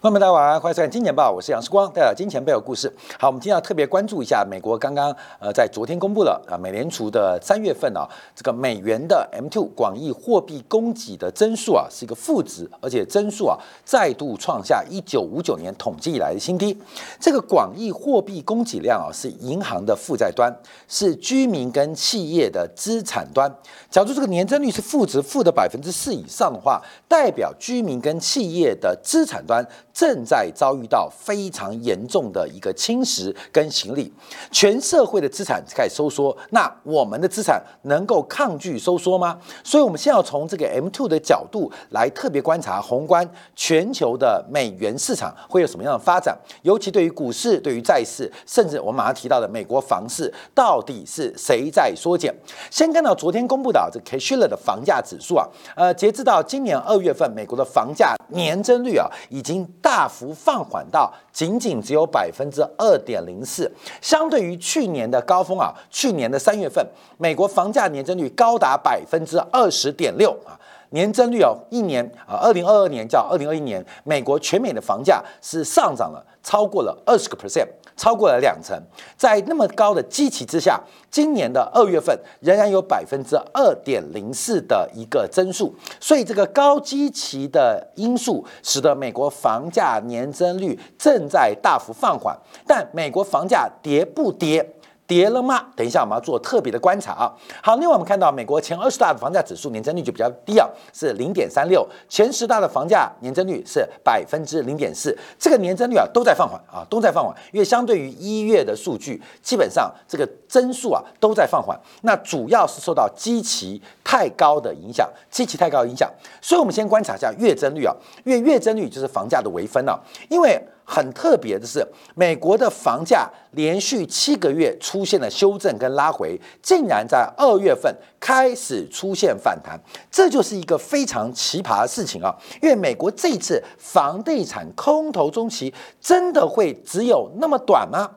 朋友们，大家晚上欢迎收看《金钱报》，我是杨世光，带来金钱背后故事。好，我们今天要特别关注一下美国刚刚呃在昨天公布了啊，美联储的三月份啊这个美元的 M2 广义货币供给的增速啊是一个负值，而且增速啊再度创下一九五九年统计以来的新低。这个广义货币供给量啊是银行的负债端，是居民跟企业的资产端。假如这个年增率是负值，负的百分之四以上的话，代表居民跟企业的资产端。正在遭遇到非常严重的一个侵蚀跟行李，全社会的资产在收缩，那我们的资产能够抗拒收缩吗？所以，我们先要从这个 M two 的角度来特别观察宏观全球的美元市场会有什么样的发展，尤其对于股市、对于债市，甚至我们马上提到的美国房市，到底是谁在缩减？先看到昨天公布的这 Case-Shiller 的房价指数啊，呃，截至到今年二月份，美国的房价年增率啊，已经。大幅放缓到仅仅只有百分之二点零四，相对于去年的高峰啊，去年的三月份，美国房价年增率高达百分之二十点六啊，年增率哦，一年啊，二零二二年较二零二一年，美国全美的房价是上涨了超过了二十个 percent。超过了两成，在那么高的基期之下，今年的二月份仍然有百分之二点零四的一个增速，所以这个高基期的因素使得美国房价年增率正在大幅放缓，但美国房价跌不跌？跌了吗？等一下，我们要做特别的观察啊。好，另外我们看到美国前二十大的房价指数年增率就比较低啊，是零点三六。前十大的房价年增率是百分之零点四，这个年增率啊都在放缓啊，都在放缓。因为相对于一月的数据，基本上这个增速啊都在放缓。那主要是受到基期太高的影响，基期太高的影响。所以我们先观察一下月增率啊，因为月增率就是房价的微分啊，因为。很特别的是，美国的房价连续七个月出现了修正跟拉回，竟然在二月份开始出现反弹，这就是一个非常奇葩的事情啊！因为美国这次房地产空头中期真的会只有那么短吗？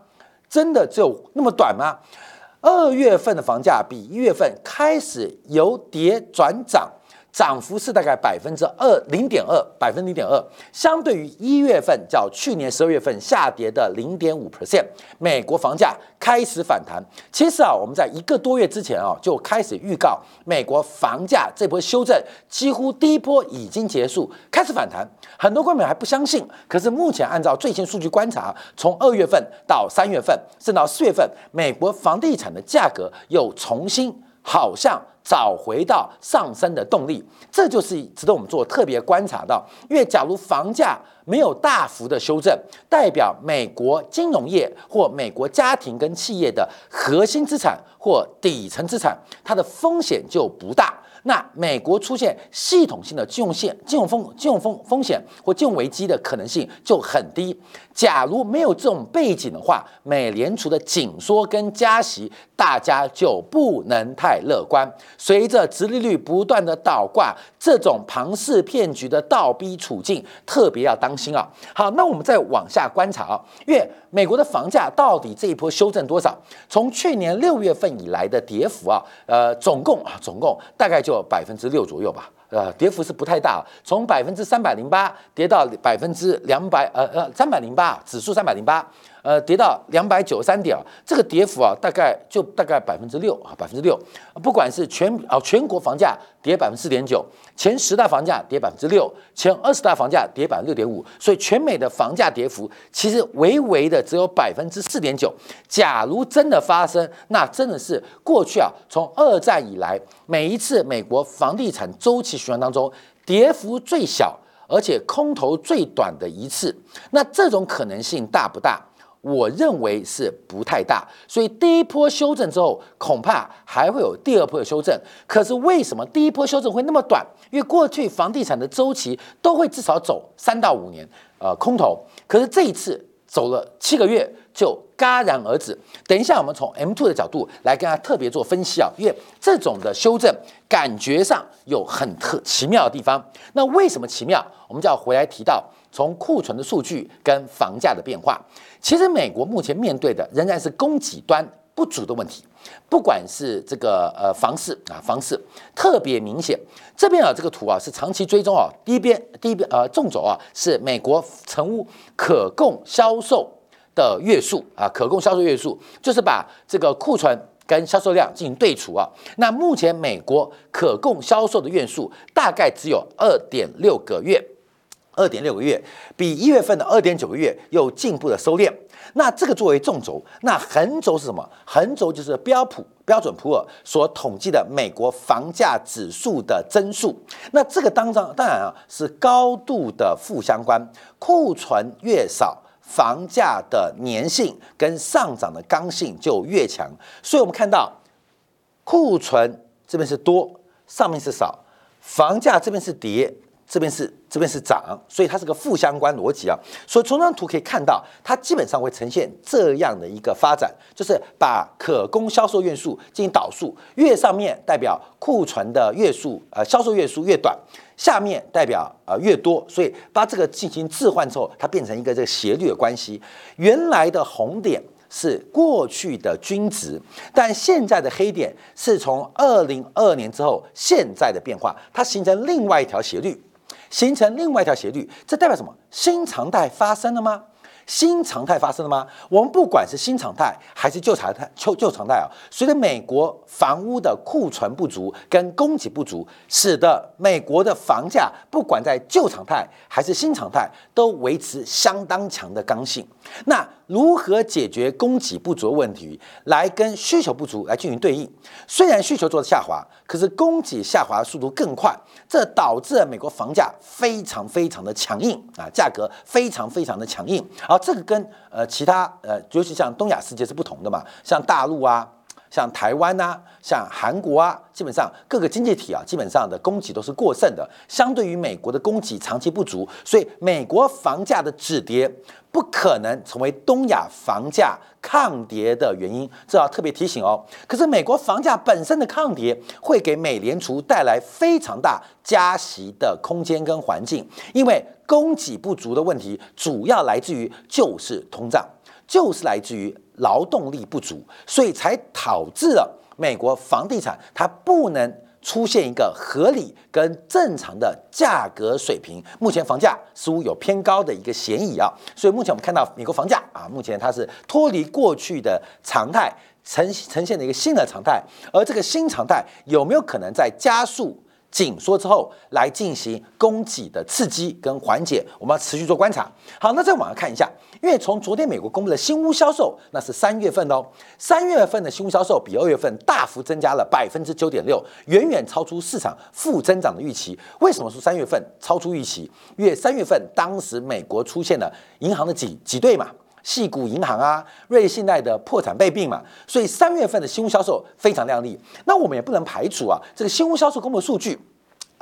真的只有那么短吗？二月份的房价比一月份开始由跌转涨。涨幅是大概百分之二零点二，百分之零点二，相对于一月份较去年十二月份下跌的零点五 percent，美国房价开始反弹。其实啊，我们在一个多月之前啊就开始预告，美国房价这波修正几乎第一波已经结束，开始反弹。很多观众还不相信，可是目前按照最新数据观察，从二月份到三月份，甚至到四月份，美国房地产的价格又重新好像。找回到上升的动力，这就是值得我们做特别观察到。因为假如房价没有大幅的修正，代表美国金融业或美国家庭跟企业的核心资产或底层资产，它的风险就不大。那美国出现系统性的金融线、金融风、金融风风险或金融危机的可能性就很低。假如没有这种背景的话，美联储的紧缩跟加息，大家就不能太乐观。随着殖利率不断的倒挂，这种庞氏骗局的倒逼处境，特别要当心啊。好，那我们再往下观察啊，因为美国的房价到底这一波修正多少？从去年六月份以来的跌幅啊，呃，总共啊，总共大概就百分之六左右吧。呃，跌幅是不太大，从百分之三百零八跌到百分之两百，呃呃，三百零八指数三百零八，呃，跌到两百九十三点，这个跌幅啊，大概就大概百分之六啊，百分之六。不管是全啊全国房价跌百分之四点九，前十大房价跌百分之六，前二十大房价跌百分之六点五，所以全美的房价跌幅其实微微的只有百分之四点九。假如真的发生，那真的是过去啊，从二战以来每一次美国房地产周期。循环当中，跌幅最小，而且空头最短的一次，那这种可能性大不大？我认为是不太大。所以第一波修正之后，恐怕还会有第二波的修正。可是为什么第一波修正会那么短？因为过去房地产的周期都会至少走三到五年，呃，空头。可是这一次走了七个月。就戛然而止。等一下，我们从 M two 的角度来跟大家特别做分析啊，因为这种的修正感觉上有很特奇妙的地方。那为什么奇妙？我们就要回来提到从库存的数据跟房价的变化。其实美国目前面对的仍然是供给端不足的问题，不管是这个呃房市啊，房市特别明显。这边啊，这个图啊是长期追踪啊，第一边第一边呃纵轴啊是美国成屋可供销售的月数啊，可供销售月数就是把这个库存跟销售量进行对除啊。那目前美国可供销售的月数大概只有二点六个月，二点六个月，比一月份的二点九个月又进一步的收敛。那这个作为纵轴，那横轴是什么？横轴就是标普标准普尔所统计的美国房价指数的增速。那这个当中当然啊是高度的负相关，库存越少，房价的粘性跟上涨的刚性就越强。所以我们看到库存这边是多，上面是少，房价这边是跌。这边是这边是涨，所以它是个负相关逻辑啊。所以从这张图可以看到，它基本上会呈现这样的一个发展，就是把可供销售月数进行导数，越上面代表库存的月数，呃，销售月数越短，下面代表呃越多，所以把这个进行置换之后，它变成一个这个斜率的关系。原来的红点是过去的均值，但现在的黑点是从二零二年之后现在的变化，它形成另外一条斜率。形成另外一条斜率，这代表什么？新常态发生了吗？新常态发生了吗？我们不管是新常态还是旧常态，旧旧常态啊，随着美国房屋的库存不足跟供给不足，使得美国的房价不管在旧常态还是新常态，都维持相当强的刚性。那如何解决供给不足问题，来跟需求不足来进行对应？虽然需求做的下滑，可是供给下滑速度更快，这导致了美国房价非常非常的强硬啊，价格非常非常的强硬。而这个跟呃其他呃，尤其像东亚世界是不同的嘛，像大陆啊。像台湾呐，像韩国啊，基本上各个经济体啊，基本上的供给都是过剩的。相对于美国的供给长期不足，所以美国房价的止跌不可能成为东亚房价抗跌的原因，这要特别提醒哦。可是美国房价本身的抗跌会给美联储带来非常大加息的空间跟环境，因为供给不足的问题主要来自于就是通胀，就是来自于。劳动力不足，所以才导致了美国房地产它不能出现一个合理跟正常的价格水平。目前房价似乎有偏高的一个嫌疑啊，所以目前我们看到美国房价啊，目前它是脱离过去的常态，呈呈现的一个新的常态。而这个新常态有没有可能在加速？紧缩之后来进行供给的刺激跟缓解，我们要持续做观察。好，那再往下看一下，因为从昨天美国公布的新屋销售，那是三月份哦，三月份的新屋销售比二月份大幅增加了百分之九点六，远远超出市场负增长的预期。为什么说三月份超出预期？因为三月份当时美国出现了银行的挤挤兑嘛，系股银行啊，瑞信贷的破产被并嘛，所以三月份的新屋销售非常亮丽。那我们也不能排除啊，这个新屋销售公布数据。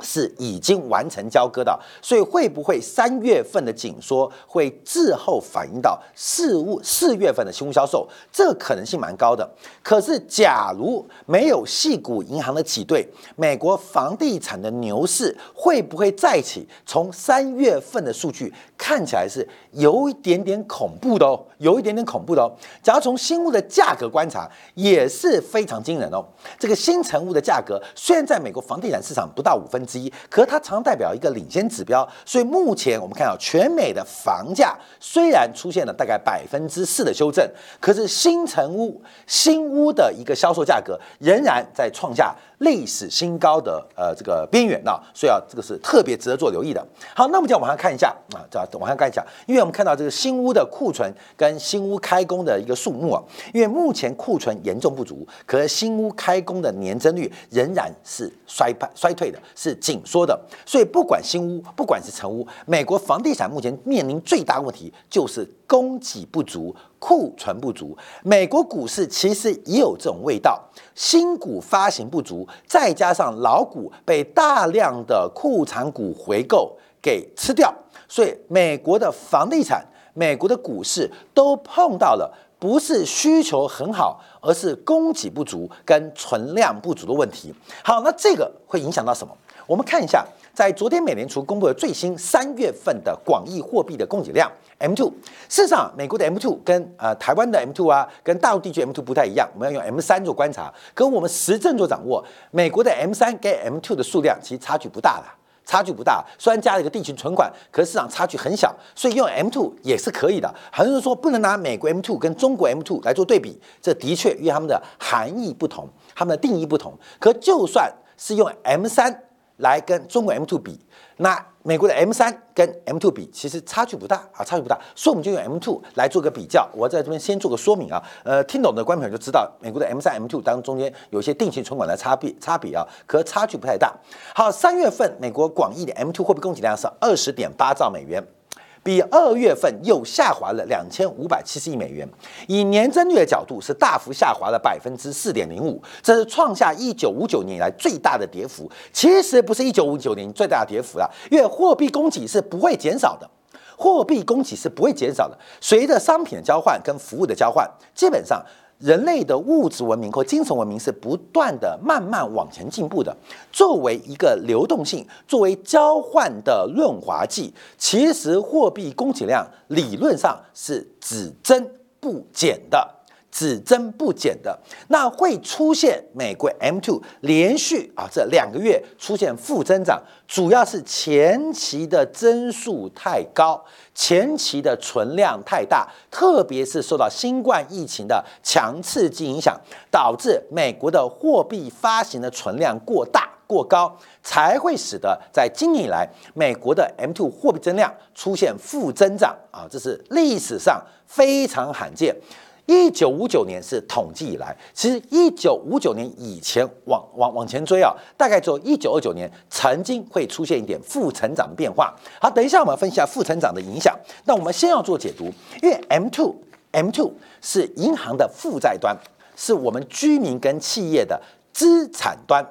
是已经完成交割的，所以会不会三月份的紧缩会滞后反映到四五四月份的新屋销售？这可能性蛮高的。可是，假如没有细股银行的挤兑，美国房地产的牛市会不会再起？从三月份的数据看起来是有一点点恐怖的哦，有一点点恐怖的哦。假如从新屋的价格观察，也是非常惊人哦。这个新成屋的价格虽然在美国房地产市场不到五分。之一，可是它常代表一个领先指标，所以目前我们看到全美的房价虽然出现了大概百分之四的修正，可是新成屋新屋的一个销售价格仍然在创下。历史新高的呃这个边缘啊，所以啊这个是特别值得做留意的。好，那我们就往下看一下啊，这往下看一下，因为我们看到这个新屋的库存跟新屋开工的一个数目啊，因为目前库存严重不足，可是新屋开工的年增率仍然是衰败衰退的，是紧缩的。所以不管新屋，不管是成屋，美国房地产目前面临最大问题就是供给不足。库存不足，美国股市其实也有这种味道。新股发行不足，再加上老股被大量的库存股回购给吃掉，所以美国的房地产、美国的股市都碰到了不是需求很好，而是供给不足跟存量不足的问题。好，那这个会影响到什么？我们看一下，在昨天美联储公布的最新三月份的广义货币的供给量 M two。事实上，美国的 M two 跟呃台湾的 M two 啊，跟大陆地区 M two 不太一样。我们要用 M 三做观察，跟我们实证做掌握。美国的 M 三跟 M two 的数量其实差距不大的。差距不大，虽然加了一个定期存款，可是市场差距很小，所以用 M two 也是可以的。很多人说不能拿美国 M two 跟中国 M two 来做对比，这的确因为他们的含义不同，他们的定义不同。可就算是用 M 三来跟中国 M two 比，那。美国的 M 三跟 M two 比，其实差距不大啊，差距不大，所以我们就用 M two 来做个比较。我在这边先做个说明啊，呃，听懂的观众朋友就知道，美国的 M 三 M two 当中间有些定期存款的差别差别啊，可差距不太大。好，三月份美国广义的 M two 货币供给量是二十点八兆美元。比二月份又下滑了两千五百七十亿美元，以年增率的角度是大幅下滑了百分之四点零五，这是创下一九五九年以来最大的跌幅。其实不是一九五九年最大的跌幅了，因为货币供给是不会减少的，货币供给是不会减少的，随着商品的交换跟服务的交换，基本上。人类的物质文明和精神文明是不断的慢慢往前进步的。作为一个流动性，作为交换的润滑剂，其实货币供给量理论上是只增不减的。只增不减的，那会出现美国 M2 连续啊这两个月出现负增长，主要是前期的增速太高，前期的存量太大，特别是受到新冠疫情的强刺激影响，导致美国的货币发行的存量过大过高，才会使得在今年以来美国的 M2 货币增量出现负增长啊，这是历史上非常罕见。一九五九年是统计以来，其实一九五九年以前往往往前追啊，大概只有一九二九年曾经会出现一点负成长的变化。好，等一下我们分析一下负成长的影响。那我们先要做解读，因为 M two M two 是银行的负债端，是我们居民跟企业的资产端，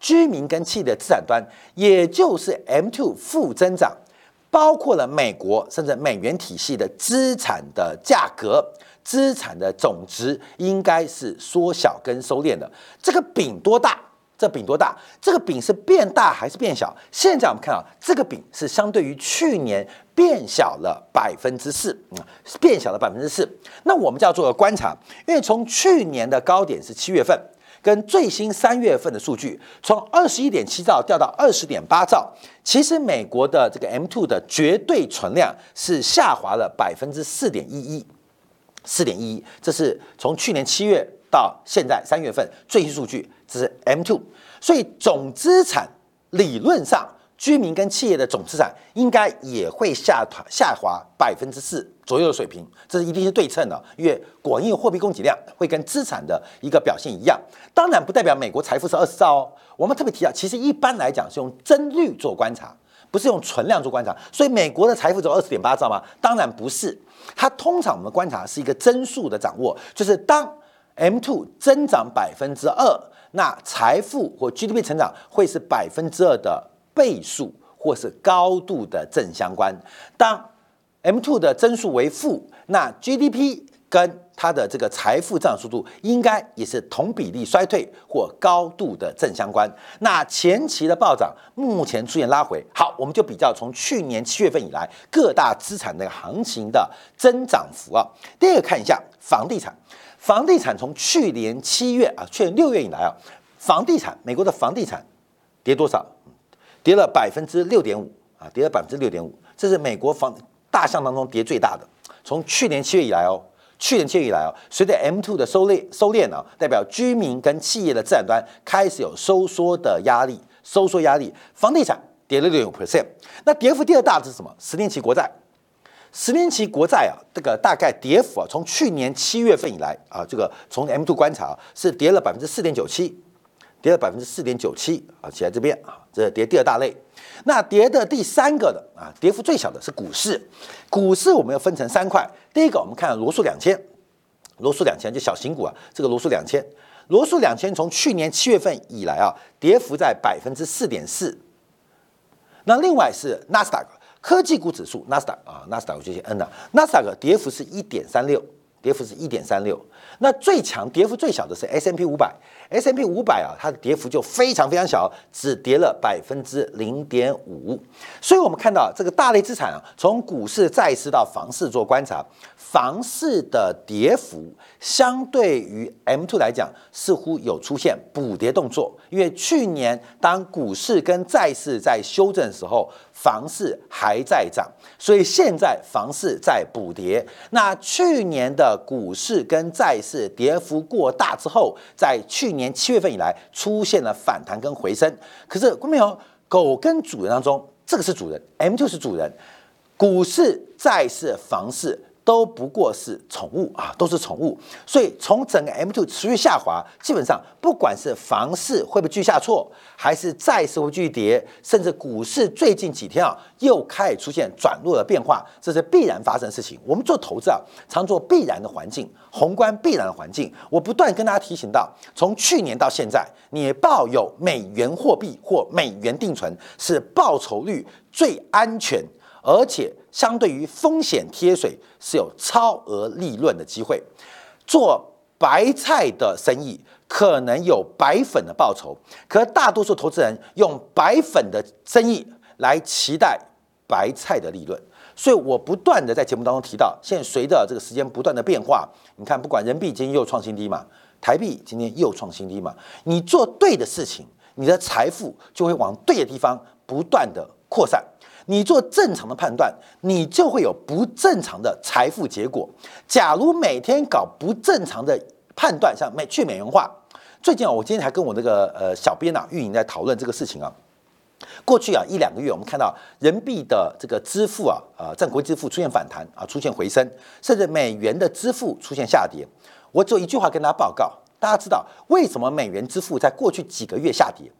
居民跟企业的资产端，也就是 M two 负增长，包括了美国甚至美元体系的资产的价格。资产的总值应该是缩小跟收敛的。这个饼多大？这饼多大？这个饼是变大还是变小？现在我们看啊这个饼是相对于去年变小了百分之四，嗯，变小了百分之四。那我们就要做个观察，因为从去年的高点是七月份，跟最新三月份的数据，从二十一点七兆掉到二十点八兆，其实美国的这个 M two 的绝对存量是下滑了百分之四点一一。四点一，这是从去年七月到现在三月份最新数据，这是 M two，所以总资产理论上，居民跟企业的总资产应该也会下下滑百分之四左右的水平，这是一定是对称的，因为广义货币供给量会跟资产的一个表现一样。当然不代表美国财富是二十兆哦，我们特别提到，其实一般来讲是用增率做观察，不是用存量做观察，所以美国的财富只有二十点八兆吗？当然不是。它通常我们观察是一个增速的掌握，就是当 M two 增长百分之二，那财富或 GDP 成长会是百分之二的倍数或是高度的正相关。当 M two 的增速为负，那 GDP 跟它的这个财富增长速度应该也是同比例衰退或高度的正相关。那前期的暴涨目前出现拉回，好，我们就比较从去年七月份以来各大资产的行情的增长幅啊。第二个看一下房地产，房地产从去年七月啊，去年六月以来啊，房地产美国的房地产跌多少？跌了百分之六点五啊，跌了百分之六点五，这是美国房大项当中跌最大的。从去年七月以来哦。去年七月以来啊，随着 M two 的收敛收敛啊，代表居民跟企业的资产端开始有收缩的压力，收缩压力，房地产跌了六五 percent。那跌幅第二大的是什么？十年期国债，十年期国债啊，这个大概跌幅啊，从去年七月份以来啊，这个从 M two 观察是跌了百分之四点九七，跌了百分之四点九七啊，写在这边啊，这跌第二大类。那跌的第三个的啊，跌幅最小的是股市，股市我们要分成三块。第一个，我们看罗素两千，罗素两千就小型股啊，这个罗素两千，罗素两千从去年七月份以来啊，跌幅在百分之四点四。那另外是纳斯达克科技股指数，纳斯达啊，纳斯达克这些 N 啊，纳斯达克跌幅是一点三六，跌幅是一点三六。那最强跌幅最小的是 S M P 五百，S M P 五百啊，它的跌幅就非常非常小，只跌了百分之零点五。所以，我们看到这个大类资产啊，从股市、债市到房市做观察，房市的跌幅相对于 M two 来讲，似乎有出现补跌动作。因为去年当股市跟债市在修正的时候，房市还在涨，所以现在房市在补跌。那去年的股市跟债市。跌幅过大之后，在去年七月份以来出现了反弹跟回升。可是，观众朋友，狗跟主人当中，这个是主人，M 就是主人，股市、债市、房市。都不过是宠物啊，都是宠物。所以从整个 M2 持续下滑，基本上不管是房市会不会继续下挫，还是债市会继续跌，甚至股市最近几天啊又开始出现转弱的变化，这是必然发生的事情。我们做投资啊，常做必然的环境，宏观必然的环境。我不断跟大家提醒到，从去年到现在，你抱有美元货币或美元定存是报酬率最安全。而且相对于风险贴水是有超额利润的机会，做白菜的生意可能有白粉的报酬，可大多数投资人用白粉的生意来期待白菜的利润。所以我不断的在节目当中提到，现在随着这个时间不断的变化，你看不管人民币今天又创新低嘛，台币今天又创新低嘛，你做对的事情，你的财富就会往对的地方不断的扩散。你做正常的判断，你就会有不正常的财富结果。假如每天搞不正常的判断，像美去美元化，最近啊，我今天还跟我那个呃小编呐运营在讨论这个事情啊。过去啊一两个月，我们看到人民币的这个支付啊呃占国际支付出现反弹啊，出现回升，甚至美元的支付出现下跌。我就一句话跟大家报告，大家知道为什么美元支付在过去几个月下跌？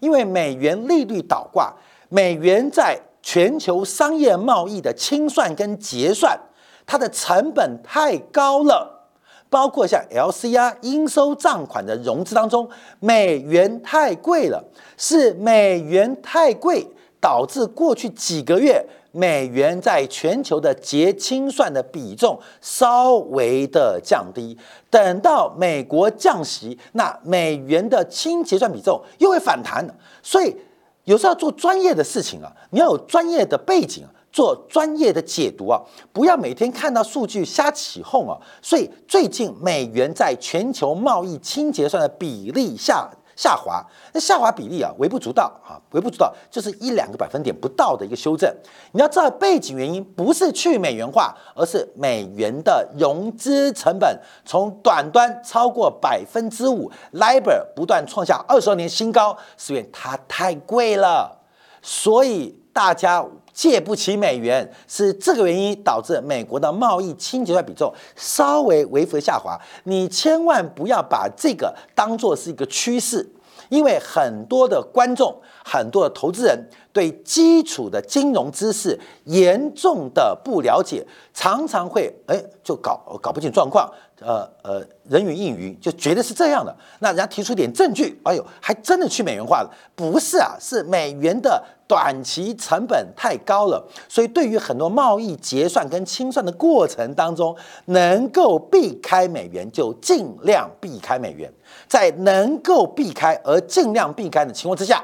因为美元利率倒挂，美元在全球商业贸易的清算跟结算，它的成本太高了，包括像 LCR 应收账款的融资当中，美元太贵了，是美元太贵导致过去几个月美元在全球的结清算的比重稍微的降低，等到美国降息，那美元的清结算比重又会反弹，所以。有时候要做专业的事情啊，你要有专业的背景，做专业的解读啊，不要每天看到数据瞎起哄啊。所以最近美元在全球贸易清结算的比例下。下滑，那下滑比例啊，微不足道啊，微不足道，就是一两个百分点不到的一个修正。你要知道背景原因，不是去美元化，而是美元的融资成本从短端超过百分之五，LIBOR 不断创下二十二年新高，是因为它太贵了，所以大家借不起美元，是这个原因导致美国的贸易清结算比重稍微微幅下滑。你千万不要把这个当做是一个趋势。因为很多的观众、很多的投资人对基础的金融知识严重的不了解，常常会哎就搞搞不清状况，呃呃人云亦云，就觉得是这样的。那人家提出点证据，哎呦，还真的去美元化了？不是啊，是美元的短期成本太高了，所以对于很多贸易结算跟清算的过程当中，能够避开美元就尽量避开美元。在能够避开而尽量避开的情况之下，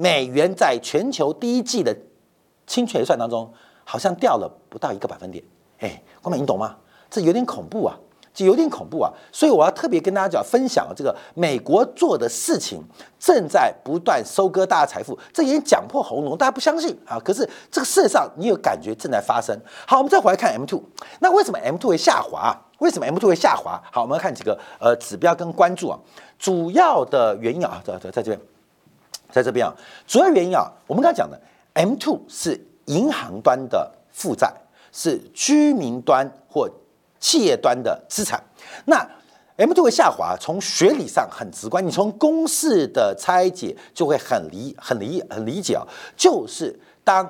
美元在全球第一季的清结算当中，好像掉了不到一个百分点。哎，光美，你懂吗？这有点恐怖啊，就有点恐怖啊。所以我要特别跟大家讲，分享这个美国做的事情正在不断收割大家财富。这已经讲破喉咙，大家不相信啊。可是这个事实上，你有感觉正在发生。好，我们再回来看 M two，那为什么 M two 会下滑？为什么 M two 会下滑？好，我们要看几个呃指标跟关注啊。主要的原因啊，在在在这边，在这边啊，主要原因啊，我们刚才讲的 M two 是银行端的负债，是居民端或企业端的资产。那 M two 会下滑，从学理上很直观，你从公式的拆解就会很理很理很理解啊，就是当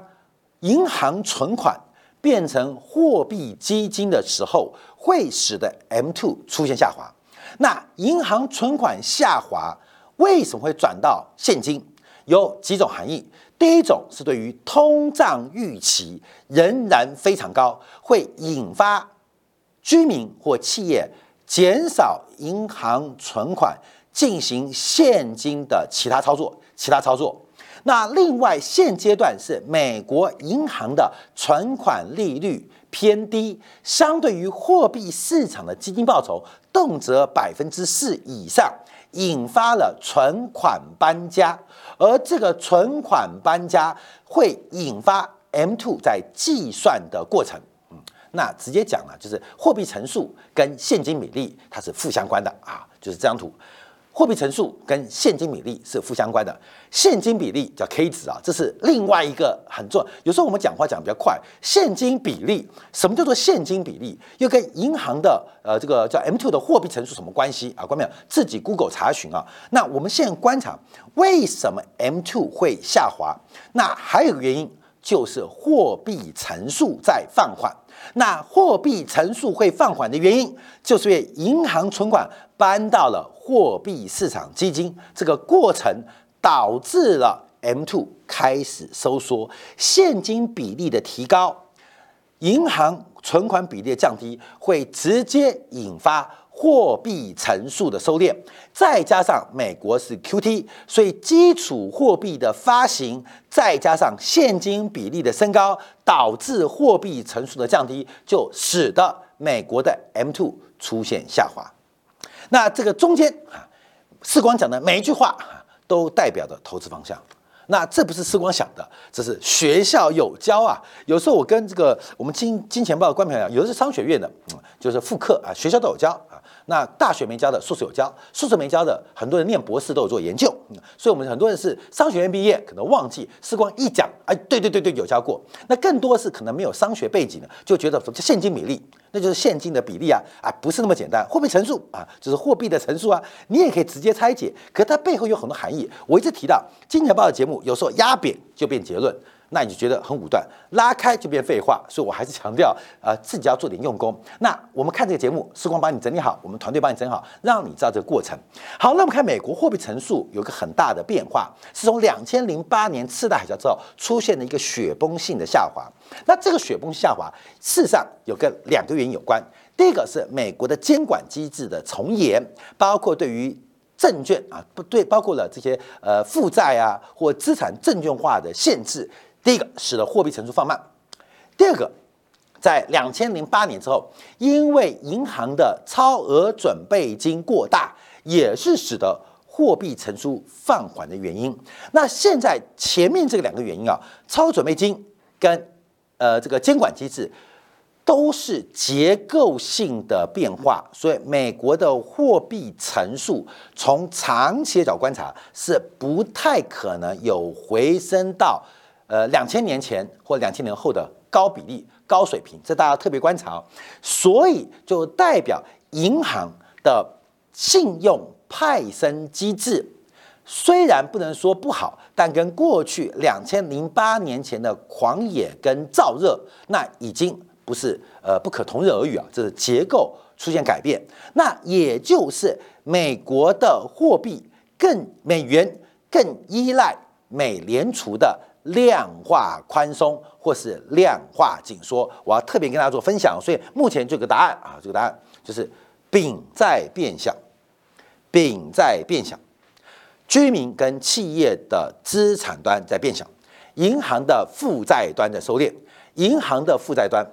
银行存款变成货币基金的时候。会使得 M two 出现下滑。那银行存款下滑为什么会转到现金？有几种含义。第一种是对于通胀预期仍然非常高，会引发居民或企业减少银行存款，进行现金的其他操作。其他操作。那另外，现阶段是美国银行的存款利率偏低，相对于货币市场的基金报酬，动辄百分之四以上，引发了存款搬家。而这个存款搬家会引发 M two 在计算的过程。嗯，那直接讲了，就是货币乘数跟现金比例它是负相关的啊，就是这张图。货币乘数跟现金比例是负相关的，现金比例叫 K 值啊，这是另外一个很重要。有时候我们讲话讲比较快，现金比例什么叫做现金比例？又跟银行的呃这个叫 M2 的货币乘数什么关系啊？关没有？自己 Google 查询啊。那我们现在观察为什么 M2 会下滑？那还有个原因就是货币乘数在放缓。那货币乘数会放缓的原因，就是因为银行存款搬到了货币市场基金，这个过程导致了 M2 开始收缩，现金比例的提高，银行存款比例的降低，会直接引发。货币乘数的收敛，再加上美国是 QT，所以基础货币的发行，再加上现金比例的升高，导致货币乘数的降低，就使得美国的 M2 出现下滑。那这个中间啊，世光讲的每一句话都代表着投资方向。那这不是世光想的，这是学校有教啊。有时候我跟这个我们金金钱豹的观众讲，有的是商学院的，就是复课啊，学校都有教。那大学没教的，硕士有教；硕士没教的，很多人念博士都有做研究。所以，我们很多人是商学院毕业，可能忘记时光一讲，哎，对对对对，有教过。那更多是可能没有商学背景的，就觉得什么叫现金比例，那就是现金的比例啊，啊，不是那么简单。货币乘数啊，就是货币的乘数啊，你也可以直接拆解，可它背后有很多含义。我一直提到金钱豹的节目，有时候压扁就变结论。那你就觉得很武断，拉开就变废话，所以我还是强调，呃，自己要做点用功。那我们看这个节目，时光帮你整理好，我们团队帮你整理好，让你知道这个过程。好，那我们看美国货币乘数有个很大的变化，是从两千零八年次贷海啸之后出现的一个雪崩性的下滑。那这个雪崩下滑，事实上有个两个原因有关。第一个是美国的监管机制的从严，包括对于证券啊，不对，包括了这些呃负债啊或资产证券化的限制。第一个使得货币乘数放慢，第二个，在两千零八年之后，因为银行的超额准备金过大，也是使得货币乘数放缓的原因。那现在前面这两个原因啊，超准备金跟呃这个监管机制都是结构性的变化，所以美国的货币乘数从长期的角观察是不太可能有回升到。呃，两千年前或两千年后的高比例、高水平，这大家特别观察。所以就代表银行的信用派生机制虽然不能说不好，但跟过去两千零八年前的狂野跟燥热，那已经不是呃不可同日而语啊。这是结构出现改变，那也就是美国的货币更美元更依赖美联储的。量化宽松或是量化紧缩，我要特别跟大家做分享。所以目前这个答案啊，这个答案就是丙在变小，丙在变小，居民跟企业的资产端在变小，银行的负债端在收敛，银行的负债端，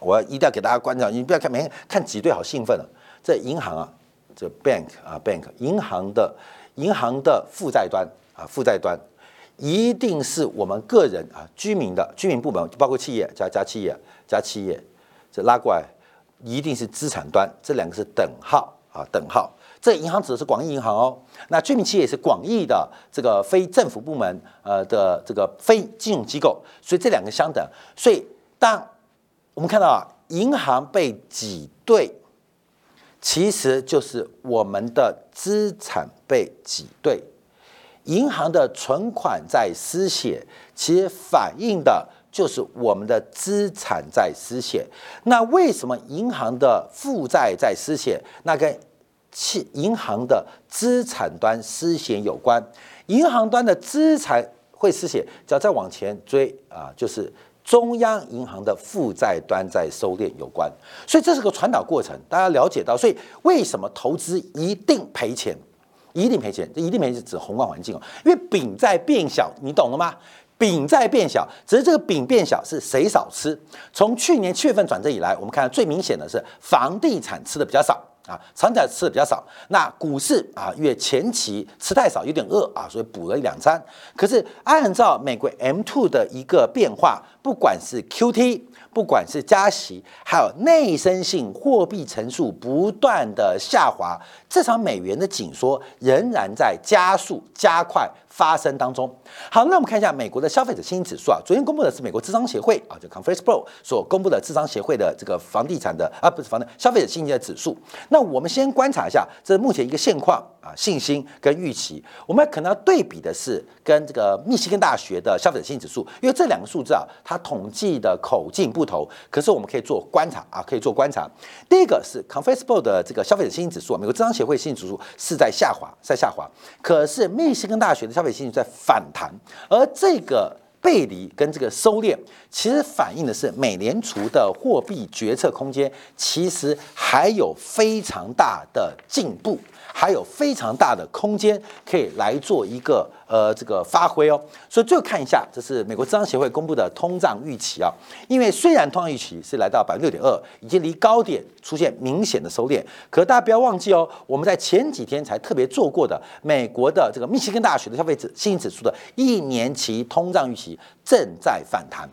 我一定要给大家关照，你不要看每天看几对好兴奋了。这银行啊，这 bank 啊 bank，银行的银行的负债端啊负债端。一定是我们个人啊，居民的居民部门，包括企业加加企业加企业，这拉过来一定是资产端，这两个是等号啊，等号。这银行指的是广义银行哦，那居民企业是广义的这个非政府部门呃的这个非金融机构，所以这两个相等。所以当我们看到啊，银行被挤兑，其实就是我们的资产被挤兑。银行的存款在失血，其实反映的就是我们的资产在失血。那为什么银行的负债在失血？那跟企银行的资产端失血有关。银行端的资产会失血，只要再往前追啊，就是中央银行的负债端在收敛有关。所以这是个传导过程，大家了解到，所以为什么投资一定赔钱？一定赔钱，这一定赔钱指宏观环境哦，因为饼在变小，你懂了吗？饼在变小，只是这个饼变小是谁少吃？从去年七月份转正以来，我们看到最明显的是房地产吃的比较少啊，房产吃的比较少。那股市啊，因为前期吃太少，有点饿啊，所以补了一两餐。可是按照美国 M two 的一个变化，不管是 Q T，不管是加息，还有内生性货币乘数不断的下滑，这场美元的紧缩仍然在加速加快。发生当中，好，那我们看一下美国的消费者信心指数啊，昨天公布的是美国智商协会啊，就 Conference Pro 所公布的智商协会的这个房地产的啊，不是房的消费者信心的指数。那我们先观察一下，这目前一个现况啊，信心跟预期，我们可能要对比的是跟这个密西根大学的消费者信心指数，因为这两个数字啊，它统计的口径不同，可是我们可以做观察啊，可以做观察。第一个是 Conference Pro 的这个消费者信心指数，美国智商协会信指数是在下滑，在下滑，可是密西根大学的消费信心在反弹，而这个背离跟这个收敛，其实反映的是美联储的货币决策空间其实还有非常大的进步。还有非常大的空间可以来做一个呃这个发挥哦，所以最后看一下，这是美国智商协会公布的通胀预期啊。因为虽然通胀预期是来到百分之六点二，已经离高点出现明显的收敛，可大家不要忘记哦，我们在前几天才特别做过的美国的这个密歇根大学的消费者信心指数的一年期通胀预期正在反弹。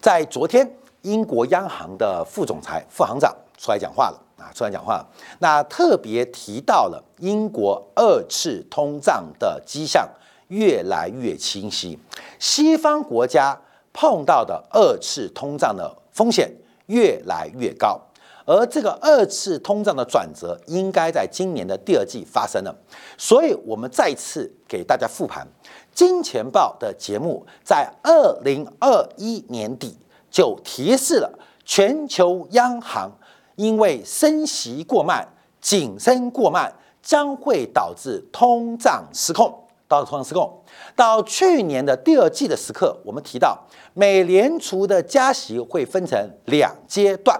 在昨天，英国央行的副总裁、副行长出来讲话了。啊，出来讲话，那特别提到了英国二次通胀的迹象越来越清晰，西方国家碰到的二次通胀的风险越来越高，而这个二次通胀的转折应该在今年的第二季发生了，所以我们再次给大家复盘，金钱豹的节目在二零二一年底就提示了全球央行。因为升息过慢、紧升过慢，将会导致通胀失控。导致通胀失控。到去年的第二季的时刻，我们提到美联储的加息会分成两阶段。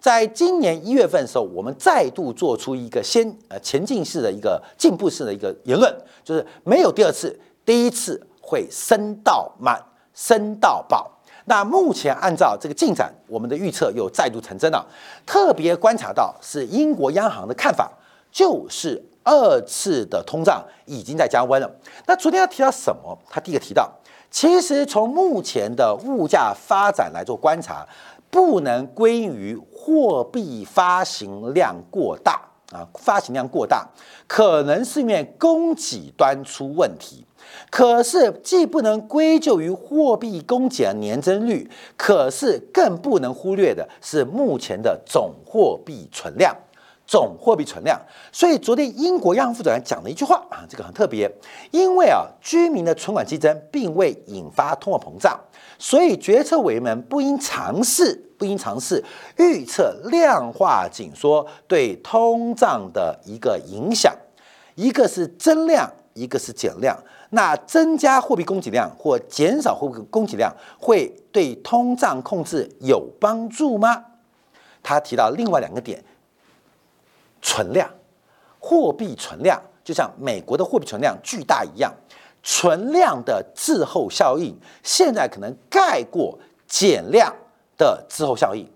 在今年一月份的时候，我们再度做出一个先呃前进式的一个进步式的一个言论，就是没有第二次，第一次会升到满、升到爆。那目前按照这个进展，我们的预测又再度成真了。特别观察到是英国央行的看法，就是二次的通胀已经在降温了。那昨天他提到什么？他第一个提到，其实从目前的物价发展来做观察，不能归于货币发行量过大啊，发行量过大，可能是因为供给端出问题。可是，既不能归咎于货币供给的年增率，可是更不能忽略的是目前的总货币存量，总货币存量。所以，昨天英国央行副总裁讲了一句话啊，这个很特别，因为啊，居民的存款激增并未引发通货膨胀，所以决策委员们不应尝试，不应尝试预测量化紧缩对通胀的一个影响，一个是增量，一个是减量。那增加货币供给量或减少货币供给量会对通胀控制有帮助吗？他提到另外两个点：存量、货币存量，就像美国的货币存量巨大一样，存量的滞后效应现在可能盖过减量的滞后效应。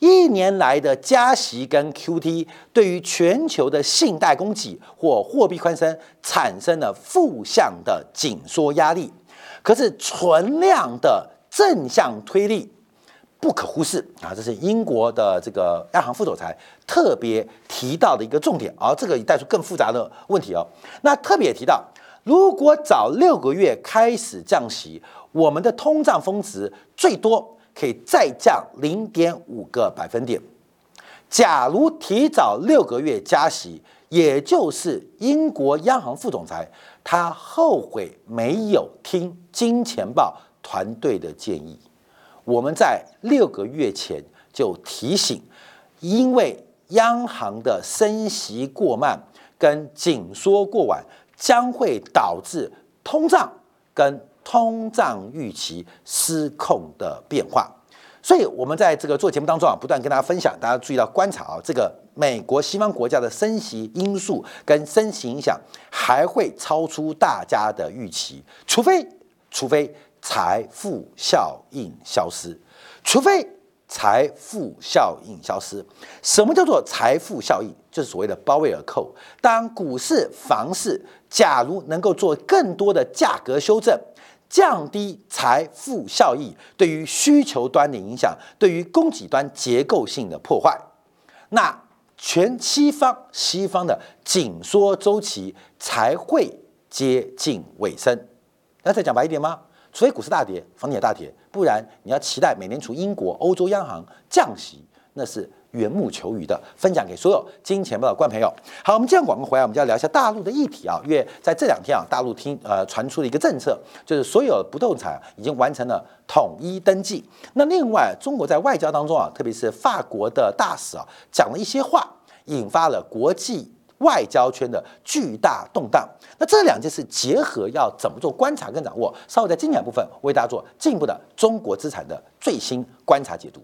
一年来的加息跟 QT 对于全球的信贷供给或货币宽松产生了负向的紧缩压力，可是存量的正向推力不可忽视啊！这是英国的这个央行副总裁特别提到的一个重点，而这个也带出更复杂的问题哦。那特别提到，如果早六个月开始降息，我们的通胀峰值最多。可以再降零点五个百分点。假如提早六个月加息，也就是英国央行副总裁他后悔没有听金钱豹团队的建议。我们在六个月前就提醒，因为央行的升息过慢跟紧缩过晚，将会导致通胀跟通胀预期失控的变化。所以，我们在这个做节目当中啊，不断跟大家分享，大家注意到观察啊，这个美国西方国家的升息因素跟升息影响还会超出大家的预期，除非除非财富效应消失，除非财富效应消失。什么叫做财富效应？就是所谓的包围而扣。当股市、房市假如能够做更多的价格修正。降低财富效益对于需求端的影响，对于供给端结构性的破坏，那全西方西方的紧缩周期才会接近尾声。那再讲白一点吗？除非股市大跌，房地产大跌，不然你要期待美联储、英国、欧洲央行降息，那是。缘木求鱼的分享给所有金钱豹的观朋友。好，我们接完广告回来，我们就要聊一下大陆的议题啊。因为在这两天啊，大陆听呃传出了一个政策，就是所有不动产已经完成了统一登记。那另外，中国在外交当中啊，特别是法国的大使啊，讲了一些话，引发了国际外交圈的巨大动荡。那这两件事结合，要怎么做观察跟掌握？稍后在精简部分为大家做进一步的中国资产的最新观察解读。